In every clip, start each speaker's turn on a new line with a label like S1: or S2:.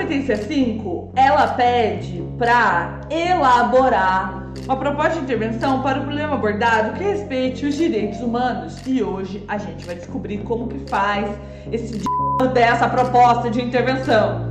S1: competência 5, ela pede para elaborar uma proposta de intervenção para o problema abordado que respeite os direitos humanos. E hoje a gente vai descobrir como que faz esse dessa proposta de intervenção.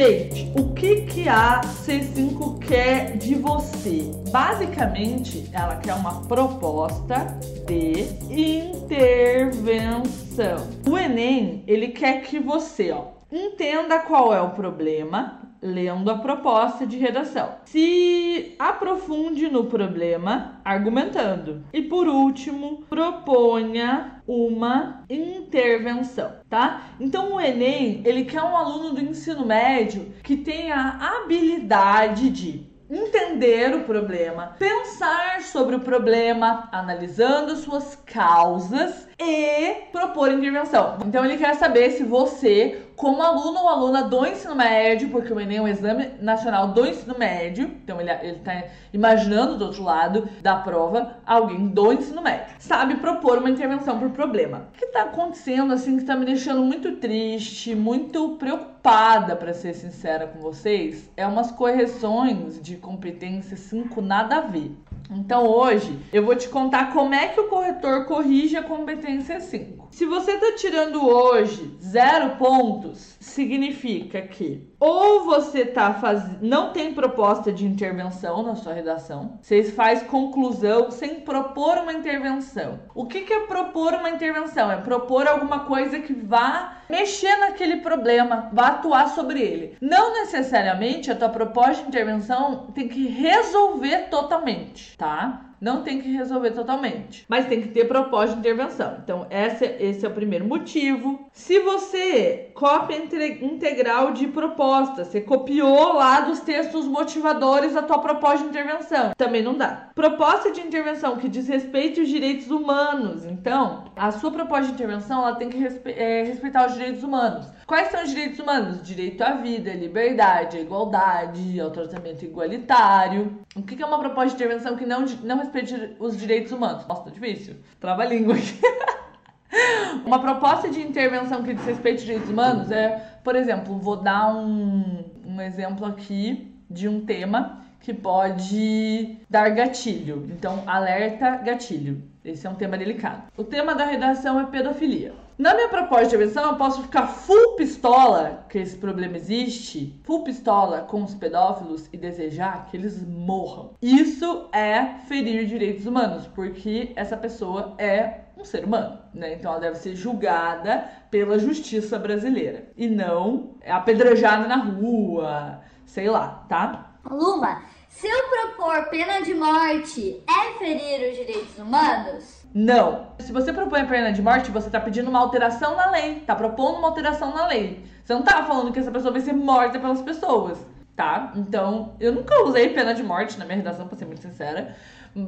S1: Gente, o que, que a C5 quer de você? Basicamente, ela quer uma proposta de intervenção. O Enem, ele quer que você, ó, entenda qual é o problema, lendo a proposta de redação. Se aprofunde no problema argumentando. E por último, proponha uma intervenção, tá? Então o ENEM, ele quer um aluno do ensino médio que tenha a habilidade de entender o problema, pensar sobre o problema, analisando suas causas e propor intervenção. Então ele quer saber se você, como aluno ou aluna do ensino médio, porque o Enem é um exame nacional do ensino médio, então ele, ele tá imaginando do outro lado da prova alguém do ensino médio, sabe propor uma intervenção por problema. O que tá acontecendo, assim, que tá me deixando muito triste, muito preocupada, para ser sincera com vocês, é umas correções de competência 5 nada a ver. Então hoje eu vou te contar como é que o corretor corrige a competência 5. Se você está tirando hoje zero pontos, significa que ou você tá faz... não tem proposta de intervenção na sua redação, você faz conclusão sem propor uma intervenção. O que, que é propor uma intervenção? É propor alguma coisa que vá mexer naquele problema, vá atuar sobre ele. Não necessariamente a tua proposta de intervenção tem que resolver totalmente, tá? Não tem que resolver totalmente, mas tem que ter proposta de intervenção. Então, esse, esse é o primeiro motivo. Se você cópia integral de proposta, você copiou lá dos textos motivadores a tua proposta de intervenção, também não dá. Proposta de intervenção que diz respeito aos direitos humanos. Então, a sua proposta de intervenção ela tem que respe é, respeitar os direitos humanos. Quais são os direitos humanos? Direito à vida, liberdade, igualdade, ao tratamento igualitário. O que é uma proposta de intervenção que não, não respeite os direitos humanos? Nossa, tá difícil. Trava a língua aqui. Uma proposta de intervenção que diz respeito aos direitos humanos é, por exemplo, vou dar um, um exemplo aqui de um tema que pode dar gatilho. Então, alerta gatilho. Esse é um tema delicado. O tema da redação é pedofilia. Na minha proposta de intervenção, eu posso ficar full pistola que esse problema existe, full pistola com os pedófilos e desejar que eles morram. Isso é ferir direitos humanos, porque essa pessoa é um ser humano, né? Então ela deve ser julgada pela justiça brasileira e não apedrejada na rua, sei lá, tá?
S2: Luma, se eu propor pena de morte, é ferir os direitos humanos?
S1: Não. Se você propõe a pena de morte, você tá pedindo uma alteração na lei. Tá propondo uma alteração na lei. Você não tá falando que essa pessoa vai ser morta pelas pessoas, tá? Então, eu nunca usei pena de morte na minha redação, pra ser muito sincera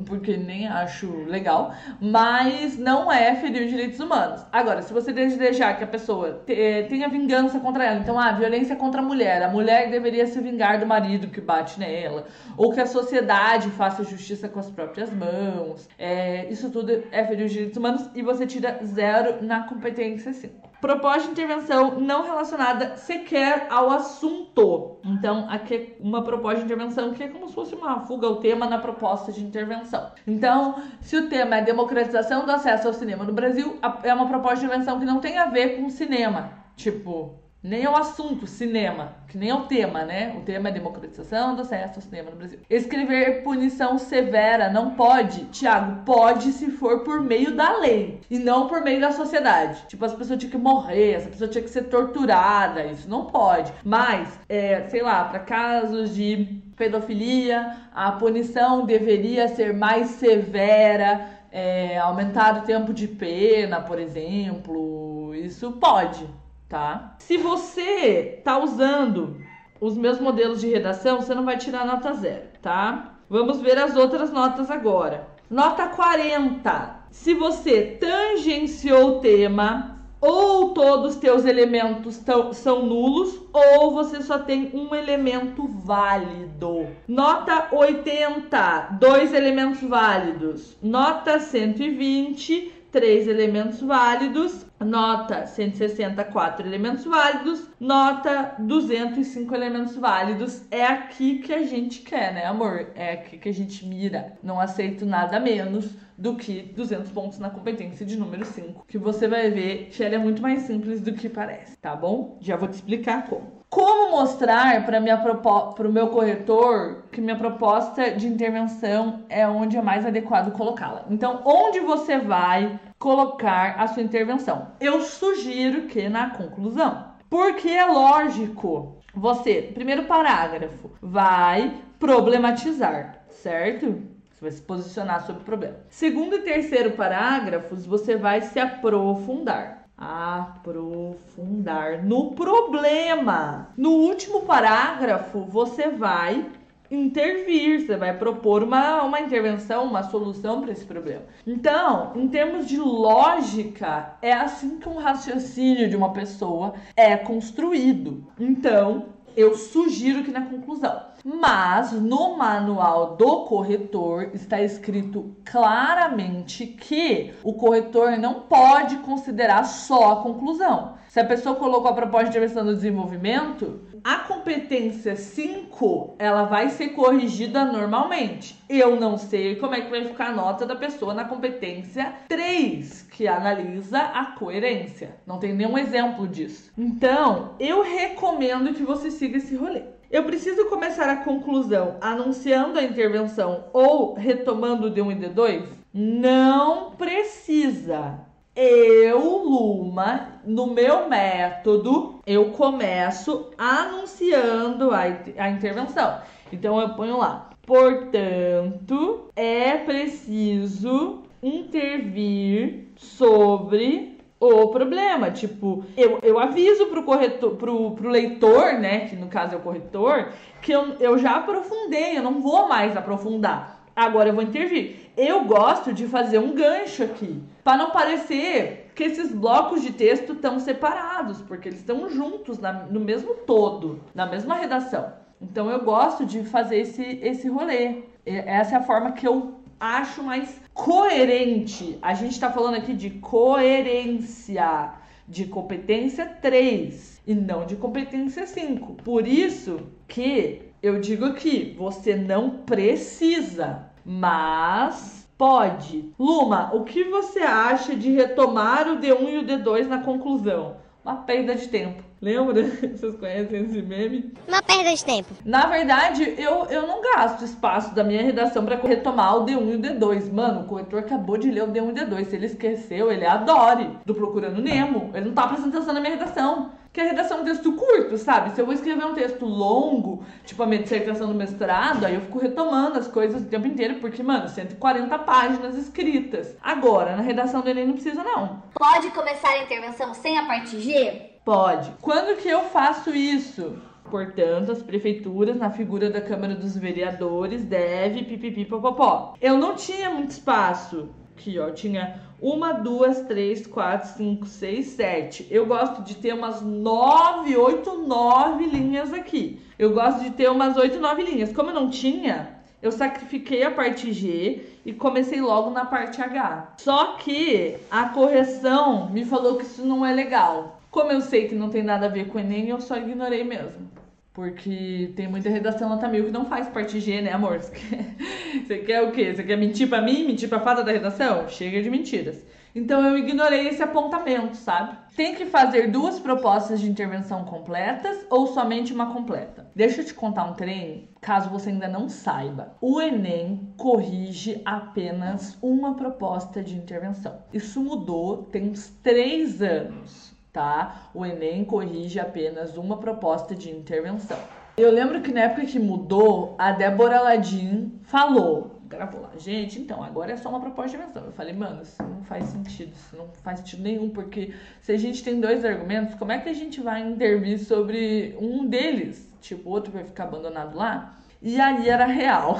S1: porque nem acho legal, mas não é ferir os direitos humanos. Agora, se você desejar que a pessoa eh, tenha vingança contra ela, então, ah, violência contra a mulher, a mulher deveria se vingar do marido que bate nela, ou que a sociedade faça justiça com as próprias mãos, é, isso tudo é ferir os direitos humanos e você tira zero na competência 5 proposta de intervenção não relacionada sequer ao assunto. Então, aqui é uma proposta de intervenção que é como se fosse uma fuga ao tema na proposta de intervenção. Então, se o tema é democratização do acesso ao cinema no Brasil, é uma proposta de intervenção que não tem a ver com cinema. Tipo, nem é o assunto cinema, que nem é o tema, né? O tema é democratização do acesso ao cinema no Brasil. Escrever punição severa não pode, Tiago, pode se for por meio da lei e não por meio da sociedade. Tipo, as pessoas tinham que morrer, essa pessoa tinha que ser torturada, isso não pode. Mas, é, sei lá, para casos de pedofilia, a punição deveria ser mais severa, é, aumentar o tempo de pena, por exemplo. Isso pode tá? Se você tá usando os meus modelos de redação, você não vai tirar nota zero, tá? Vamos ver as outras notas agora. Nota 40. Se você tangenciou o tema, ou todos os teus elementos tão, são nulos, ou você só tem um elemento válido. Nota 80, dois elementos válidos. Nota 120, 3 elementos válidos, nota 164 elementos válidos, nota 205 elementos válidos. É aqui que a gente quer, né, amor? É aqui que a gente mira. Não aceito nada menos do que 200 pontos na competência de número 5, que você vai ver que ela é muito mais simples do que parece, tá bom? Já vou te explicar como. Como mostrar para o meu corretor que minha proposta de intervenção é onde é mais adequado colocá-la? Então, onde você vai colocar a sua intervenção? Eu sugiro que na conclusão. Porque é lógico, você, primeiro parágrafo, vai problematizar, certo? Vai se posicionar sobre o problema. Segundo e terceiro parágrafos, você vai se aprofundar aprofundar no problema. No último parágrafo, você vai intervir, você vai propor uma, uma intervenção, uma solução para esse problema. Então, em termos de lógica, é assim que um raciocínio de uma pessoa é construído. Então, eu sugiro que na conclusão. Mas no manual do corretor está escrito claramente que o corretor não pode considerar só a conclusão. Se a pessoa colocou a proposta de intervenção no desenvolvimento, a competência 5 ela vai ser corrigida normalmente. Eu não sei como é que vai ficar a nota da pessoa na competência 3, que analisa a coerência. Não tem nenhum exemplo disso. Então, eu recomendo que você siga esse rolê. Eu preciso começar a conclusão anunciando a intervenção ou retomando o D1 e D2? Não precisa. Eu, Luma, no meu método, eu começo anunciando a, a intervenção. Então eu ponho lá. Portanto, é preciso intervir sobre o problema. Tipo, eu, eu aviso pro corretor, pro, pro leitor, né? Que no caso é o corretor, que eu, eu já aprofundei, eu não vou mais aprofundar. Agora eu vou intervir. Eu gosto de fazer um gancho aqui, para não parecer que esses blocos de texto estão separados, porque eles estão juntos na, no mesmo todo, na mesma redação. Então eu gosto de fazer esse, esse rolê. Essa é a forma que eu acho mais coerente. A gente está falando aqui de coerência, de competência 3 e não de competência 5. Por isso que eu digo aqui, você não precisa, mas pode. Luma, o que você acha de retomar o D1 e o D2 na conclusão? Uma perda de tempo. Lembra? Vocês conhecem esse meme?
S3: Uma perda de tempo.
S1: Na verdade, eu, eu não gasto espaço da minha redação para retomar o D1 e o D2. Mano, o corretor acabou de ler o D1 e o D2. Se ele esqueceu, ele adore. Do Procurando Nemo. Ele não tá prestando atenção na minha redação. Que a redação é um texto curto, sabe? Se eu vou escrever um texto longo, tipo a minha dissertação do mestrado, aí eu fico retomando as coisas o tempo inteiro, porque, mano, 140 páginas escritas. Agora, na redação do Enem não precisa, não.
S2: Pode começar a intervenção sem a parte G?
S1: Pode. Quando que eu faço isso? Portanto, as prefeituras, na figura da Câmara dos Vereadores, deve pipipi popopó. Eu não tinha muito espaço. Aqui, ó, tinha uma, duas, três, quatro, cinco, seis, sete. Eu gosto de ter umas nove, oito, nove linhas aqui. Eu gosto de ter umas oito, nove linhas. Como eu não tinha, eu sacrifiquei a parte G e comecei logo na parte H. Só que a correção me falou que isso não é legal. Como eu sei que não tem nada a ver com o Enem, eu só ignorei mesmo. Porque tem muita redação nota mil que não faz parte G, né, amor? Você quer, você quer o quê? Você quer mentir pra mim? Mentir pra fada da redação? Chega de mentiras. Então eu ignorei esse apontamento, sabe? Tem que fazer duas propostas de intervenção completas ou somente uma completa? Deixa eu te contar um trem, caso você ainda não saiba. O Enem corrige apenas uma proposta de intervenção. Isso mudou tem uns três anos tá? O Enem corrige apenas uma proposta de intervenção. Eu lembro que na época que mudou, a Débora Ladim falou, gravou lá, gente, então, agora é só uma proposta de intervenção. Eu falei, mano, isso não faz sentido, isso não faz sentido nenhum, porque se a gente tem dois argumentos, como é que a gente vai intervir sobre um deles? Tipo, o outro vai ficar abandonado lá? E aí era real.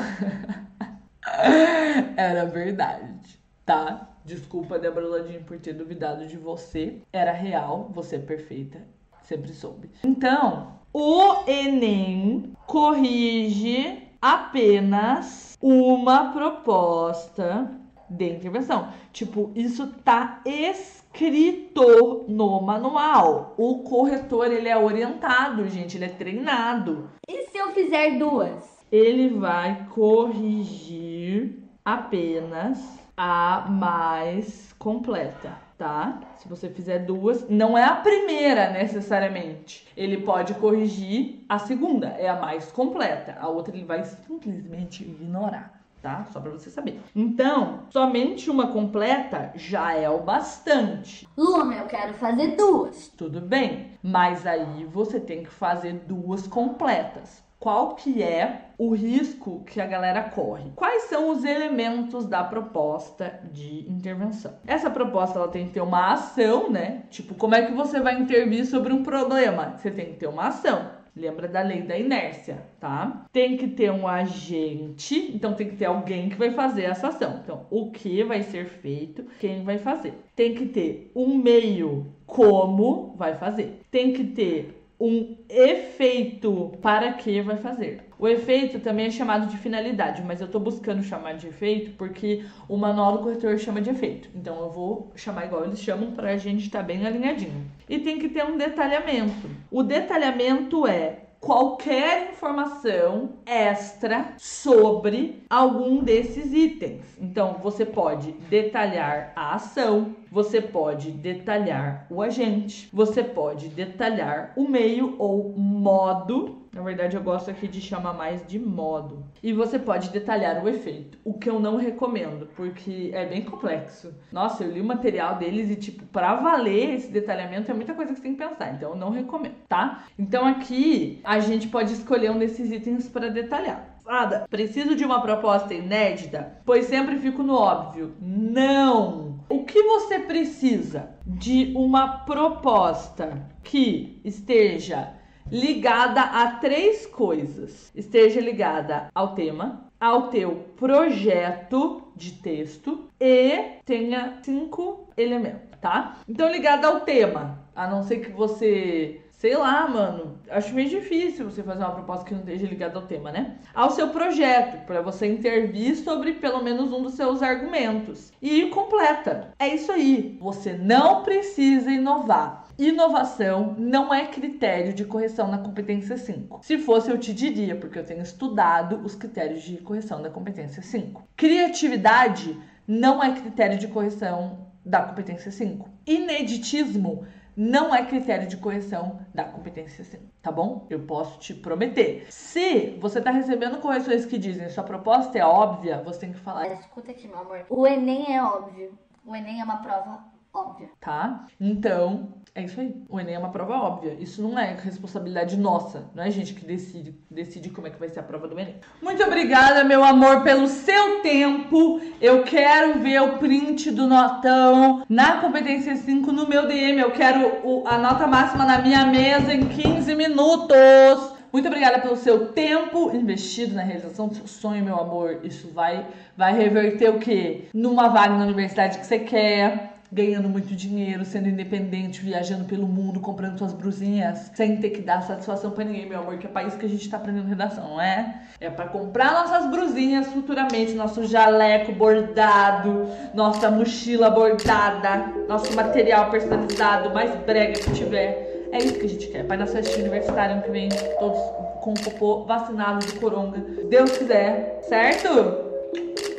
S1: era verdade, tá? Desculpa, Débora Ladinho, por ter duvidado de você. Era real, você é perfeita. Sempre soube. Então, o Enem corrige apenas uma proposta de intervenção. Tipo, isso tá escrito no manual. O corretor, ele é orientado, gente, ele é treinado.
S2: E se eu fizer duas?
S1: Ele vai corrigir apenas a mais completa, tá? Se você fizer duas, não é a primeira necessariamente. Ele pode corrigir a segunda, é a mais completa. A outra ele vai simplesmente ignorar tá? Só para você saber. Então, somente uma completa já é o bastante.
S2: Luna, eu quero fazer duas.
S1: Tudo bem, mas aí você tem que fazer duas completas. Qual que é o risco que a galera corre? Quais são os elementos da proposta de intervenção? Essa proposta ela tem que ter uma ação, né? Tipo, como é que você vai intervir sobre um problema? Você tem que ter uma ação. Lembra da lei da inércia, tá? Tem que ter um agente, então tem que ter alguém que vai fazer essa ação. Então, o que vai ser feito, quem vai fazer. Tem que ter um meio, como vai fazer. Tem que ter um efeito para que vai fazer. O efeito também é chamado de finalidade, mas eu estou buscando chamar de efeito porque o manual do corretor chama de efeito. Então eu vou chamar igual eles chamam para a gente estar tá bem alinhadinho. E tem que ter um detalhamento. O detalhamento é qualquer informação extra sobre algum desses itens. Então, você pode detalhar a ação, você pode detalhar o agente, você pode detalhar o meio ou modo na verdade, eu gosto aqui de chamar mais de modo. E você pode detalhar o efeito, o que eu não recomendo, porque é bem complexo. Nossa, eu li o material deles e, tipo, para valer esse detalhamento é muita coisa que você tem que pensar, então eu não recomendo, tá? Então aqui a gente pode escolher um desses itens para detalhar. Fada, preciso de uma proposta inédita? Pois sempre fico no óbvio. Não! O que você precisa de uma proposta que esteja ligada a três coisas. Esteja ligada ao tema, ao teu projeto de texto e tenha cinco elementos, tá? Então, ligada ao tema, a não ser que você sei lá, mano, acho meio difícil você fazer uma proposta que não esteja ligada ao tema, né? Ao seu projeto, para você intervir sobre pelo menos um dos seus argumentos. E completa. É isso aí. Você não precisa inovar. Inovação não é critério de correção na competência 5. Se fosse, eu te diria, porque eu tenho estudado os critérios de correção da competência 5. Criatividade não é critério de correção da competência 5. Ineditismo não é critério de correção da competência 5, tá bom? Eu posso te prometer. Se você tá recebendo correções que dizem sua proposta é óbvia, você tem que falar.
S2: Escuta aqui, meu amor. O Enem é óbvio. O Enem é uma prova óbvia.
S1: Tá? Então, é isso aí. O Enem é uma prova óbvia. Isso não é responsabilidade nossa. Não é a gente que decide, decide como é que vai ser a prova do Enem. Muito obrigada, meu amor, pelo seu tempo. Eu quero ver o print do notão na competência 5 no meu DM. Eu quero o, a nota máxima na minha mesa em 15 minutos. Muito obrigada pelo seu tempo investido na realização do seu sonho, meu amor. Isso vai, vai reverter o quê? Numa vaga na universidade que você quer ganhando muito dinheiro, sendo independente, viajando pelo mundo, comprando suas brusinhas, sem ter que dar satisfação para ninguém, meu amor, que é para isso que a gente tá aprendendo redação, não é? É para comprar nossas brusinhas futuramente, nosso jaleco bordado, nossa mochila bordada, nosso material personalizado, mais brega que tiver. É isso que a gente quer. Pai na festa universitária ano que vem, todos com o popô vacinado de coronga. Deus quiser, certo?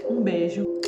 S1: Um beijo.